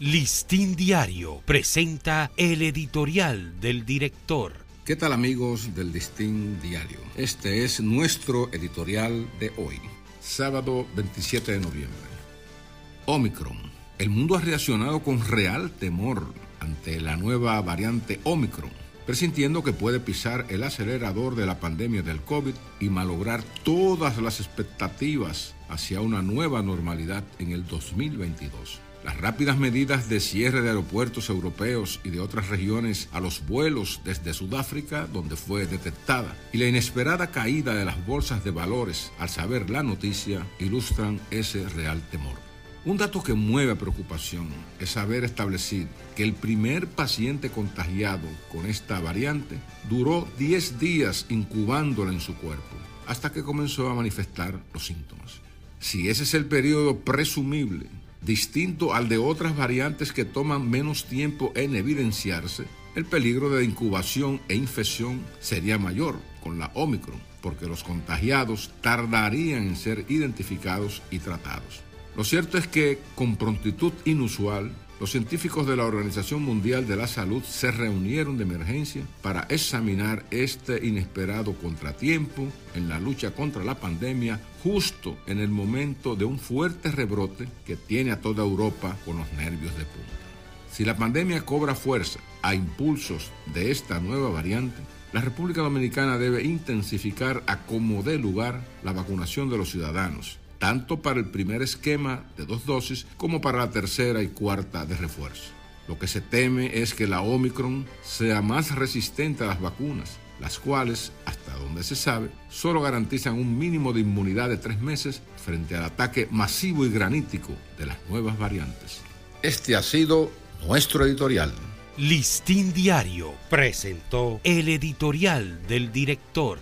Listín Diario presenta el editorial del director. ¿Qué tal amigos del Listín Diario? Este es nuestro editorial de hoy, sábado 27 de noviembre. Omicron. El mundo ha reaccionado con real temor ante la nueva variante Omicron, presintiendo que puede pisar el acelerador de la pandemia del COVID y malograr todas las expectativas hacia una nueva normalidad en el 2022. Las rápidas medidas de cierre de aeropuertos europeos y de otras regiones a los vuelos desde Sudáfrica, donde fue detectada, y la inesperada caída de las bolsas de valores al saber la noticia, ilustran ese real temor. Un dato que mueve preocupación es haber establecido que el primer paciente contagiado con esta variante duró 10 días incubándola en su cuerpo, hasta que comenzó a manifestar los síntomas. Si ese es el periodo presumible distinto al de otras variantes que toman menos tiempo en evidenciarse, el peligro de incubación e infección sería mayor con la Omicron, porque los contagiados tardarían en ser identificados y tratados. Lo cierto es que, con prontitud inusual, los científicos de la Organización Mundial de la Salud se reunieron de emergencia para examinar este inesperado contratiempo en la lucha contra la pandemia justo en el momento de un fuerte rebrote que tiene a toda Europa con los nervios de punta. Si la pandemia cobra fuerza a impulsos de esta nueva variante, la República Dominicana debe intensificar a como dé lugar la vacunación de los ciudadanos tanto para el primer esquema de dos dosis como para la tercera y cuarta de refuerzo. Lo que se teme es que la Omicron sea más resistente a las vacunas, las cuales, hasta donde se sabe, solo garantizan un mínimo de inmunidad de tres meses frente al ataque masivo y granítico de las nuevas variantes. Este ha sido nuestro editorial. Listín Diario presentó el editorial del director.